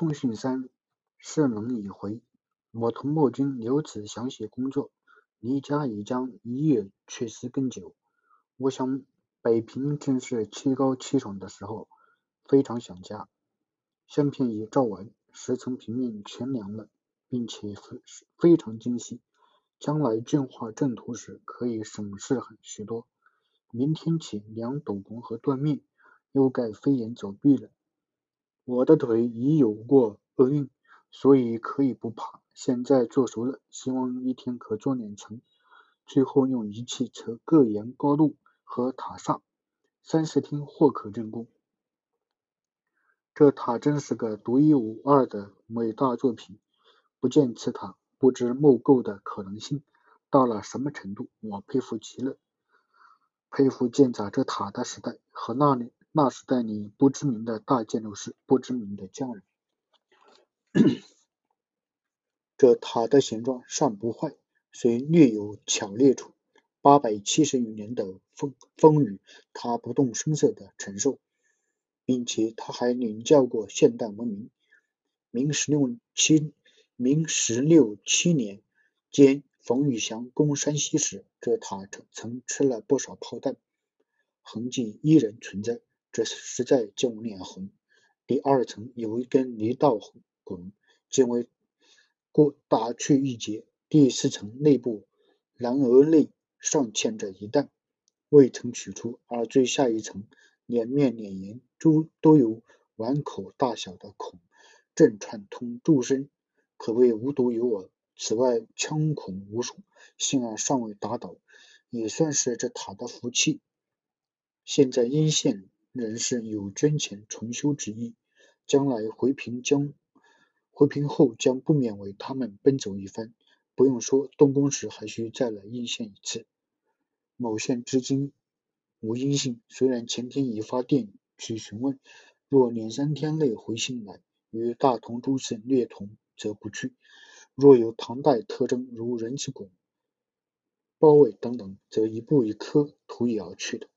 通讯三，势能已回。我同莫君留此详写工作，离家已将一月，却思更久。我想北平正是秋高气爽的时候，非常想家。相片已照完，十层平面全量了，并且非非常精细，将来正画正图时可以省事很许多。明天起量斗篷和断面，又该飞檐走壁了。我的腿已有过厄运，所以可以不怕。现在做熟了，希望一天可做两层。最后用仪器测各岩高度和塔刹，三十天或可竣工。这塔真是个独一无二的伟大作品。不见此塔，不知木构的可能性到了什么程度。我佩服极了，佩服建造这塔的时代和那里。那时代里不知名的大建筑师，不知名的匠人。这塔的形状尚不坏，虽略有巧劣处。八百七十余年的风风雨，它不动声色地承受，并且它还领教过现代文明。明十六七明十六七年间，冯玉祥攻山西时，这塔曾曾吃了不少炮弹，痕迹依然存在。这实在叫我脸红。第二层有一根泥道滚，仅为过打去一截。第四层内部栏额内尚嵌着一弹，未曾取出。而最下一层两面两檐都都有碗口大小的孔，正串通柱身，可谓无独有偶。此外枪孔无数，幸而尚未打倒，也算是这塔的福气。现在阴线。人士有捐钱重修之意，将来回平将回平后将不免为他们奔走一番。不用说，动工时还需再来应县一次。某县至今无音信，虽然前天已发电去询问，若两三天内回信来，与大同诸寺略同，则不去；若有唐代特征如人字拱、包围等等，则一步一磕，图以而去的。